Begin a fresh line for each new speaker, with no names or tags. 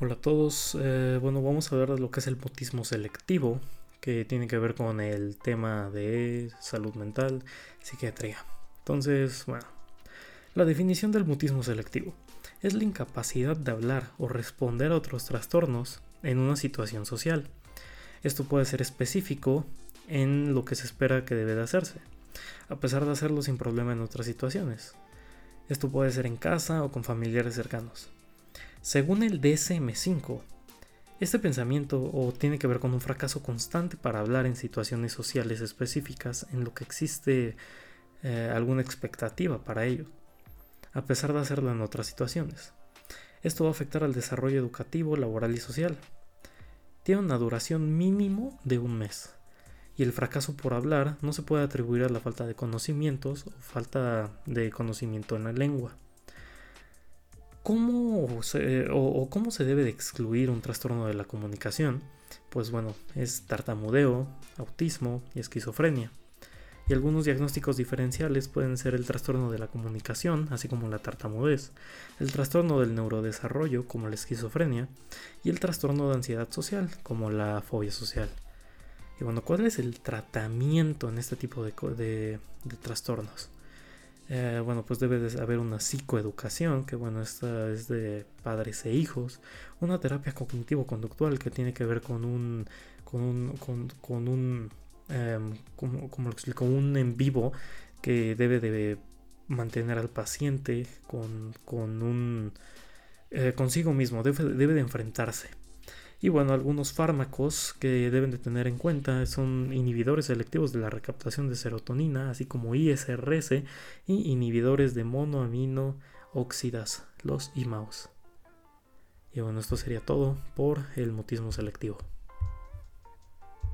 Hola a todos, eh, bueno vamos a hablar de lo que es el mutismo selectivo, que tiene que ver con el tema de salud mental, psiquiatría. Entonces, bueno, la definición del mutismo selectivo es la incapacidad de hablar o responder a otros trastornos en una situación social. Esto puede ser específico en lo que se espera que debe de hacerse, a pesar de hacerlo sin problema en otras situaciones. Esto puede ser en casa o con familiares cercanos. Según el DSM5, este pensamiento o tiene que ver con un fracaso constante para hablar en situaciones sociales específicas en lo que existe eh, alguna expectativa para ello, a pesar de hacerlo en otras situaciones. Esto va a afectar al desarrollo educativo, laboral y social. Tiene una duración mínimo de un mes. Y el fracaso por hablar no se puede atribuir a la falta de conocimientos o falta de conocimiento en la lengua. ¿Cómo se, o, cómo se debe de excluir un trastorno de la comunicación? Pues bueno, es tartamudeo, autismo y esquizofrenia. Y algunos diagnósticos diferenciales pueden ser el trastorno de la comunicación, así como la tartamudez, el trastorno del neurodesarrollo, como la esquizofrenia, y el trastorno de ansiedad social, como la fobia social. Y bueno, ¿cuál es el tratamiento en este tipo de, de trastornos? Eh, bueno, pues debe de haber una psicoeducación, que bueno, esta es de padres e hijos, una terapia cognitivo-conductual que tiene que ver con un, con un, con, un, em, como, lo explico, un en vivo que debe de mantener al paciente con, con un, eh, consigo mismo, debe, debe de enfrentarse. Y bueno, algunos fármacos que deben de tener en cuenta son inhibidores selectivos de la recaptación de serotonina, así como ISRS y inhibidores de monoamino óxidas, los IMAOs. Y bueno, esto sería todo por el mutismo selectivo.